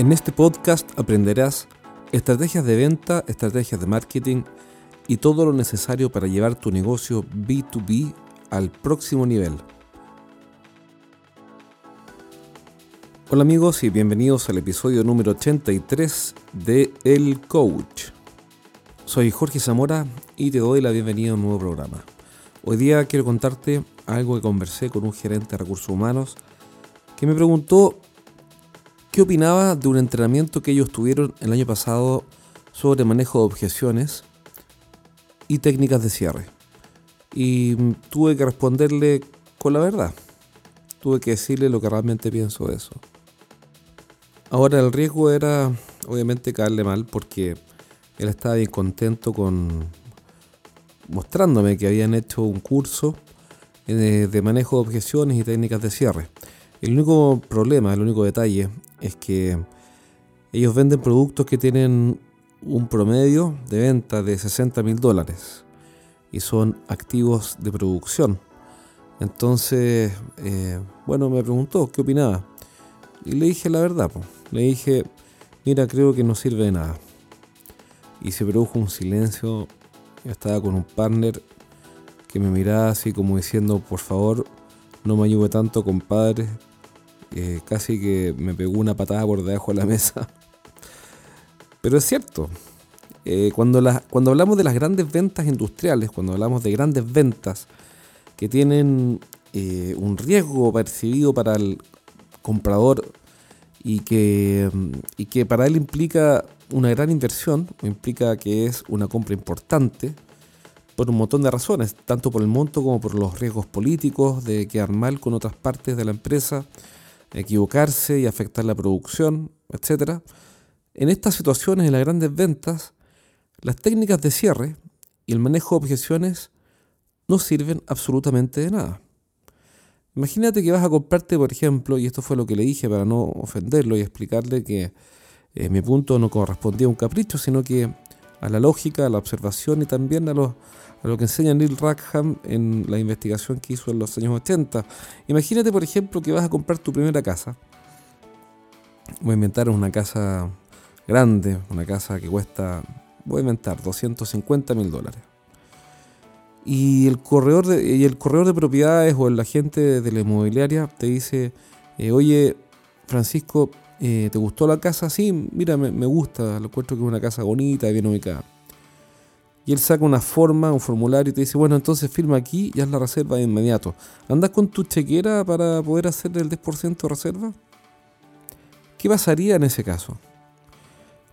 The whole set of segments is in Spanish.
En este podcast aprenderás estrategias de venta, estrategias de marketing y todo lo necesario para llevar tu negocio B2B al próximo nivel. Hola amigos y bienvenidos al episodio número 83 de El Coach. Soy Jorge Zamora y te doy la bienvenida a un nuevo programa. Hoy día quiero contarte algo que conversé con un gerente de recursos humanos que me preguntó qué opinaba de un entrenamiento que ellos tuvieron el año pasado sobre manejo de objeciones y técnicas de cierre. Y tuve que responderle con la verdad. Tuve que decirle lo que realmente pienso de eso. Ahora el riesgo era obviamente caerle mal porque él estaba bien contento con mostrándome que habían hecho un curso eh, de manejo de objeciones y técnicas de cierre. El único problema, el único detalle es que ellos venden productos que tienen un promedio de venta de 60 mil dólares y son activos de producción. Entonces, eh, bueno, me preguntó qué opinaba. Y le dije la verdad. Le dije, mira, creo que no sirve de nada. Y se produjo un silencio estaba con un partner que me miraba así como diciendo, por favor, no me ayude tanto, compadre. Casi que me pegó una patada por debajo de la mesa. Pero es cierto, eh, cuando, cuando hablamos de las grandes ventas industriales, cuando hablamos de grandes ventas que tienen eh, un riesgo percibido para el comprador y que, y que para él implica una gran inversión, implica que es una compra importante por un montón de razones, tanto por el monto como por los riesgos políticos de quedar mal con otras partes de la empresa, equivocarse y afectar la producción, etc. En estas situaciones, en las grandes ventas, las técnicas de cierre y el manejo de objeciones no sirven absolutamente de nada. Imagínate que vas a comprarte, por ejemplo, y esto fue lo que le dije para no ofenderlo y explicarle que eh, mi punto no correspondía a un capricho, sino que a la lógica, a la observación y también a, lo, que enseña Neil Rackham en la investigación que hizo en los años 80. Imagínate, por ejemplo, que vas a comprar tu primera casa. Voy a inventar una casa grande, una casa que cuesta, voy a inventar, 250 mil dólares y el corredor de, y el corredor de propiedades o el agente de la inmobiliaria te dice, eh, oye, Francisco, eh, ¿te gustó la casa? Sí, mira, me, gusta, lo encuentro que es una casa bonita y bien ubicada. Y él saca una forma, un formulario y te dice, bueno, entonces firma aquí y haz la reserva de inmediato. ¿Andas con tu chequera para poder hacer el 10% de reserva? ¿Qué pasaría en ese caso?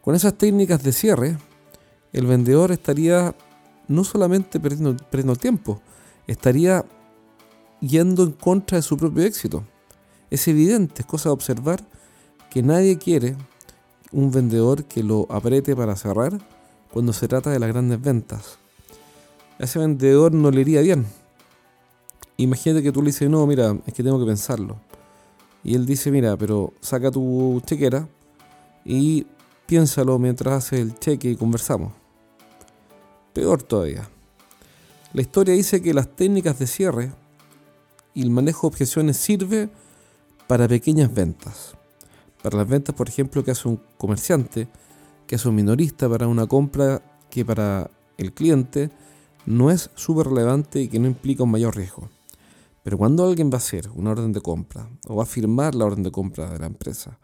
Con esas técnicas de cierre, el vendedor estaría no solamente perdiendo, perdiendo tiempo, estaría yendo en contra de su propio éxito. Es evidente, es cosa de observar que nadie quiere un vendedor que lo apriete para cerrar cuando se trata de las grandes ventas. A ese vendedor no le iría bien. Imagínate que tú le dices, no, mira, es que tengo que pensarlo. Y él dice, mira, pero saca tu chequera y piénsalo mientras haces el cheque y conversamos. Peor todavía. La historia dice que las técnicas de cierre y el manejo de objeciones sirve para pequeñas ventas. Para las ventas, por ejemplo, que hace un comerciante, que hace un minorista para una compra que para el cliente no es súper relevante y que no implica un mayor riesgo. Pero cuando alguien va a hacer una orden de compra o va a firmar la orden de compra de la empresa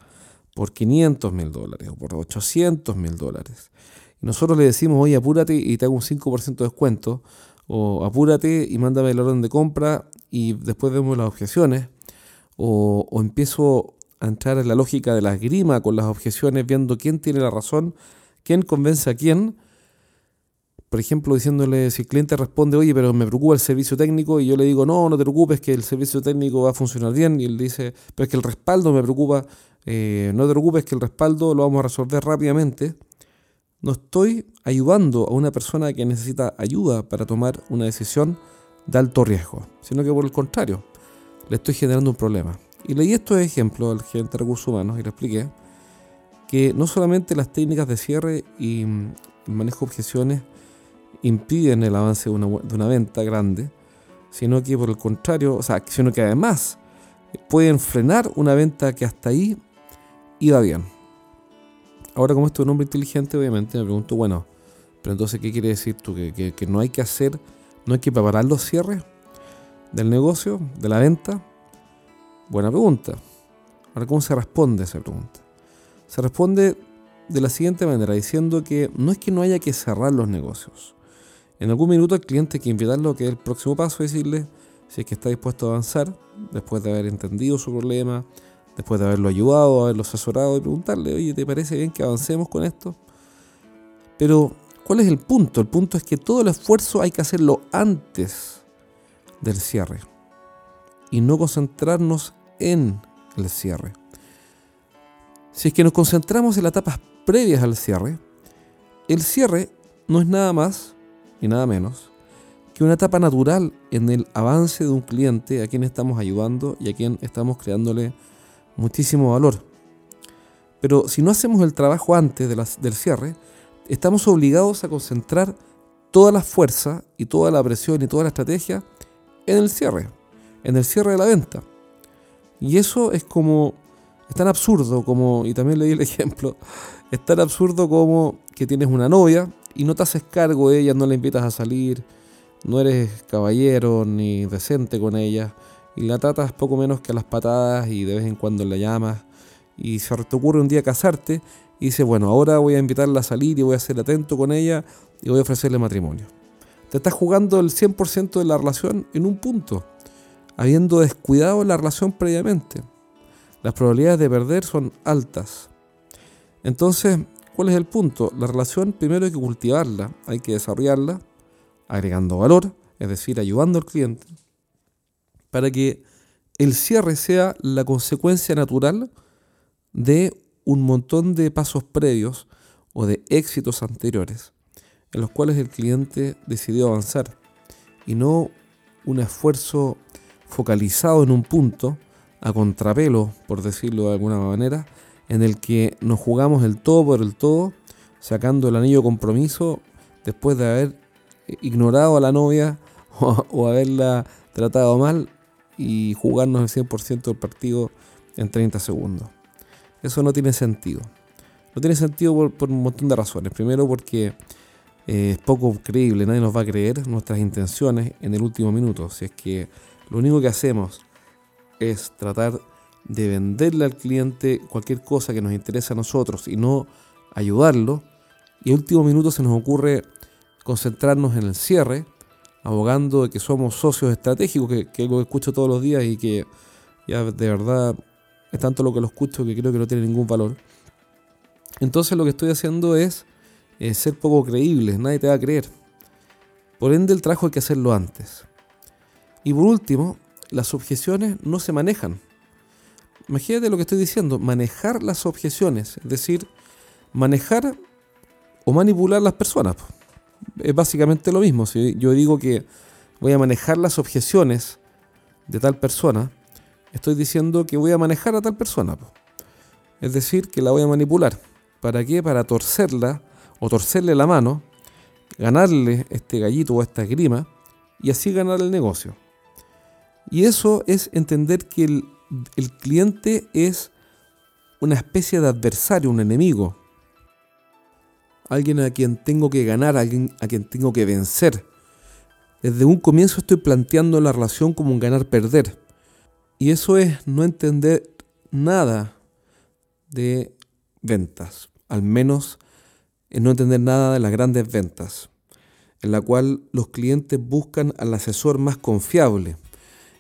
por 500 mil dólares o por 800 mil dólares nosotros le decimos, oye, apúrate y te hago un 5% de descuento, o apúrate y mándame el orden de compra y después vemos las objeciones, o, empiezo entrar en la lógica de la grima con las objeciones, viendo quién tiene la razón, quién convence a quién. Por ejemplo, diciéndole, si el cliente responde, oye, pero me preocupa el servicio técnico, y yo le digo, no, no te preocupes, que el servicio técnico va a funcionar bien, y él dice, pero es que el respaldo me preocupa, eh, no te preocupes, que el respaldo lo vamos a resolver rápidamente no estoy ayudando a una persona que necesita ayuda para tomar una decisión de alto riesgo, sino que por el contrario, le estoy generando un problema. Y leí estos ejemplos al gerente de recursos humanos y le expliqué que no solamente las técnicas de cierre y mm, manejo de objeciones impiden el avance de una, de una venta grande, sino que por el contrario, o sea, sino que además pueden frenar una venta que hasta ahí iba bien. Ahora, como esto es un hombre inteligente, obviamente me pregunto, bueno, pero entonces, ¿qué quiere decir tú? ¿Que, que no hay que hacer, no hay que preparar los cierres del negocio, de la venta? Buena pregunta. Ahora, ¿cómo se responde esa pregunta? Se responde de la siguiente manera, diciendo que no es que no haya que cerrar los negocios. En algún minuto al cliente hay que invitarlo que el próximo paso, decirle si es que está dispuesto a avanzar, después de haber entendido su problema, después de haberlo ayudado, haberlo asesorado y preguntarle, oye, ¿te parece bien que avancemos con esto? Pero, ¿cuál es el punto? El punto es que todo el esfuerzo hay que hacerlo antes del cierre y no concentrarnos en el cierre. Si es que nos concentramos en las etapas previas al cierre, el cierre no es nada más y nada menos que una etapa natural en el avance de un cliente a quien estamos ayudando y a quien estamos creándole muchísimo valor. Pero si no hacemos el trabajo antes del cierre, estamos obligados a concentrar toda la fuerza y toda la presión y toda la estrategia en el cierre, en el cierre de la venta. Y eso es como, es tan absurdo como, y también leí el ejemplo, es tan absurdo como que tienes una novia y no te haces cargo de ella, no la invitas a salir, no eres caballero ni decente con ella y la tratas poco menos que a las patadas y de vez en cuando la llamas y se te ocurre un día casarte y dices, bueno, ahora voy a invitarla a salir y voy a ser atento con ella y voy a ofrecerle matrimonio. Te estás jugando el 100% de la relación en un punto, habiendo descuidado la relación previamente. Las probabilidades de perder son altas. Entonces, ¿cuál es el punto? La relación primero hay que cultivarla, hay que desarrollarla, agregando valor, es decir, ayudando al cliente, para que el cierre sea la consecuencia natural de un montón de pasos previos o de éxitos anteriores en los cuales el cliente decidió avanzar y no un esfuerzo focalizado en un punto a contrapelo, por decirlo de alguna manera, en el que nos jugamos el todo por el todo, sacando el anillo compromiso después de haber ignorado a la novia o, haberla tratado mal y jugarnos el 100% del partido en 30 segundos. Eso no tiene sentido. No tiene sentido por, un montón de razones. Primero porque eh, es poco creíble, nadie nos va a creer nuestras intenciones en el último minuto. Si es que lo único que hacemos es tratar de venderle al cliente cualquier cosa que nos interese a nosotros y no ayudarlo, y el último minuto se nos ocurre concentrarnos en el cierre, abogando de que somos socios estratégicos, que, que lo escucho todos los días y que ya de verdad es tanto lo que lo escucho que creo que no tiene ningún valor. Entonces lo que estoy haciendo es eh, ser poco creíble, nadie te va a creer. Por ende el trabajo hay que hacerlo antes. Y por último, las objeciones no se manejan. Imagínate lo que estoy diciendo, manejar las objeciones, es decir, manejar o manipular las personas es básicamente lo mismo. Si yo digo que voy a manejar las objeciones de tal persona, estoy diciendo que voy a manejar a tal persona. Es decir, que la voy a manipular. ¿Para qué? Para torcerla o torcerle la mano, ganarle este gallito o esta grima y así ganar el negocio. Y eso es entender que el, cliente es una especie de adversario, un enemigo alguien a quien tengo que ganar, alguien a quien tengo que vencer. Desde un comienzo estoy planteando la relación como un ganar-perder. Y eso es no entender nada de ventas, al menos en no entender nada de las grandes ventas, en la cual los clientes buscan al asesor más confiable.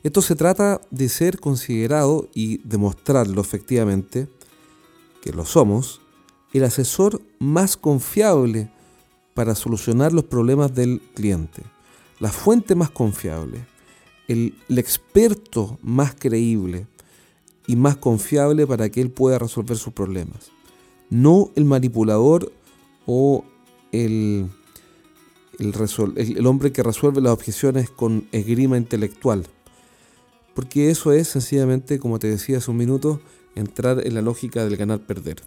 Esto se trata de ser considerado y demostrarlo efectivamente, que lo somos, el asesor más confiable para solucionar los problemas del cliente, la fuente más confiable, el, experto más creíble y más confiable para que él pueda resolver sus problemas. No el manipulador o el, el, hombre que resuelve las objeciones con esgrima intelectual. Porque eso es sencillamente, como te decía hace un minuto, entrar en la lógica del ganar-perder.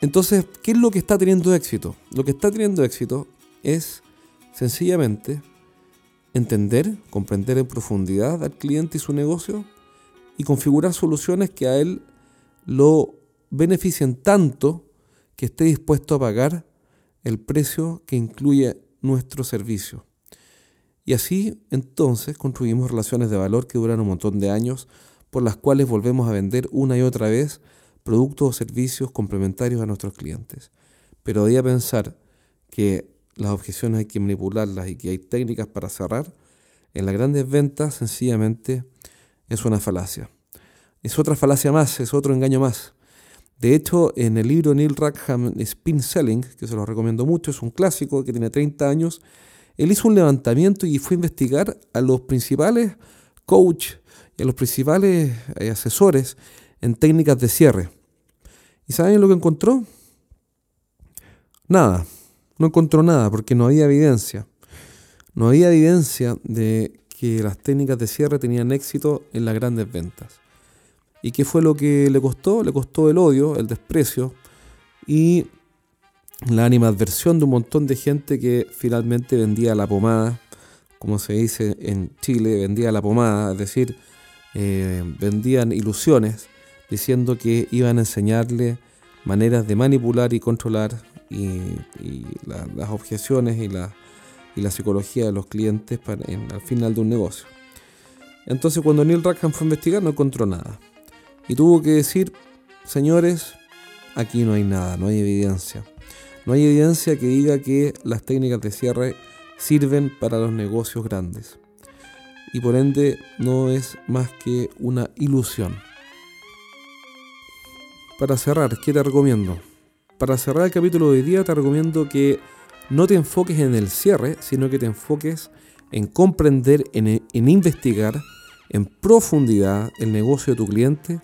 Entonces, ¿qué es lo que está teniendo éxito? Lo que está teniendo éxito es sencillamente entender, comprender en profundidad al cliente y su negocio y configurar soluciones que a él lo beneficien tanto que esté dispuesto a pagar el precio que incluye nuestro servicio. Y así entonces construimos relaciones de valor que duran un montón de años, por las cuales volvemos a vender una y otra vez productos o servicios complementarios a nuestros clientes. Pero a pensar que las objeciones hay que manipularlas y que hay técnicas para cerrar, en las grandes ventas sencillamente es una falacia. Es otra falacia más, es otro engaño más. De hecho, en el libro Neil Rackham Spin Selling, que se lo recomiendo mucho, es un clásico que tiene 30 años, él hizo un levantamiento y fue a investigar a los principales coach y a los principales eh, asesores en técnicas de cierre. ¿Y saben lo que encontró? Nada, no encontró nada porque no había evidencia. No había evidencia de que las técnicas de cierre tenían éxito en las grandes ventas. ¿Y qué fue lo que le costó? Le costó el odio, el desprecio y la animadversión de un montón de gente que finalmente vendía la pomada, como se dice en Chile, vendía la pomada, es decir, eh, vendían ilusiones diciendo que iban a enseñarle maneras de manipular y controlar y, las objeciones y la, psicología de los clientes para, al final de un negocio. Entonces cuando Neil Rackham fue a investigar no encontró nada. Y tuvo que decir, señores, aquí no hay nada, no hay evidencia. No hay evidencia que diga que las técnicas de cierre sirven para los negocios grandes. Y por ende no es más que una ilusión. Para cerrar, ¿qué te recomiendo? Para cerrar el capítulo de hoy día te recomiendo que no te enfoques en el cierre, sino que te enfoques en comprender, en, investigar en profundidad el negocio de tu cliente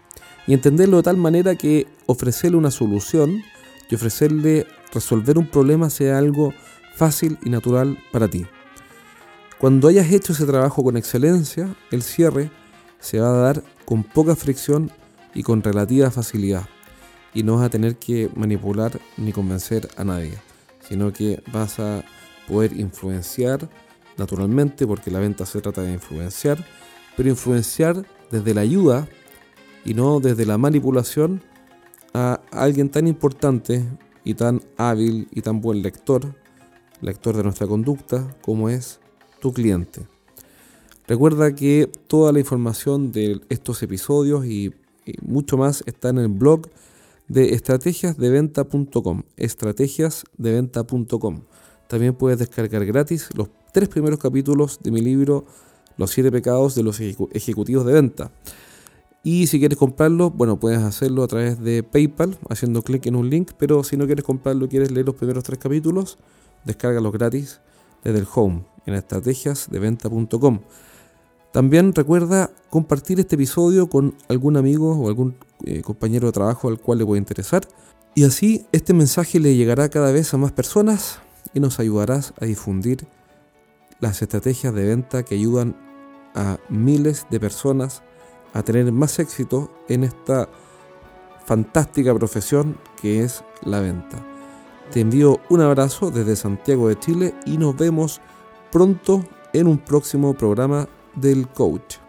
y entenderlo de tal manera que ofrecerle una solución y ofrecerle resolver un problema sea algo fácil y natural para ti. Cuando hayas hecho ese trabajo con excelencia, el cierre se va a dar con poca fricción y con relativa facilidad y no vas a tener que manipular ni convencer a nadie, sino que vas a poder influenciar naturalmente, porque la venta se trata de influenciar, pero influenciar desde la ayuda y no desde la manipulación a alguien tan importante y tan hábil y tan buen lector, lector de nuestra conducta, como es tu cliente. Recuerda que toda la información de estos episodios y, mucho más está en el blog de estrategiasdeventa.com, estrategiasdeventa.com. También puedes descargar gratis los tres primeros capítulos de mi libro Los siete pecados de los ejecutivos de venta. Y si quieres comprarlo, bueno, puedes hacerlo a través de PayPal, haciendo clic en un link, pero si no quieres comprarlo y quieres leer los primeros tres capítulos, descárgalos gratis desde el home en estrategiasdeventa.com. También recuerda compartir este episodio con algún amigo o algún eh, compañero de trabajo al cual le puede interesar. Y así este mensaje le llegará cada vez a más personas y nos ayudarás a difundir las estrategias de venta que ayudan a miles de personas a tener más éxito en esta fantástica profesión que es la venta. Te envío un abrazo desde Santiago de Chile y nos vemos pronto en un próximo programa del coach.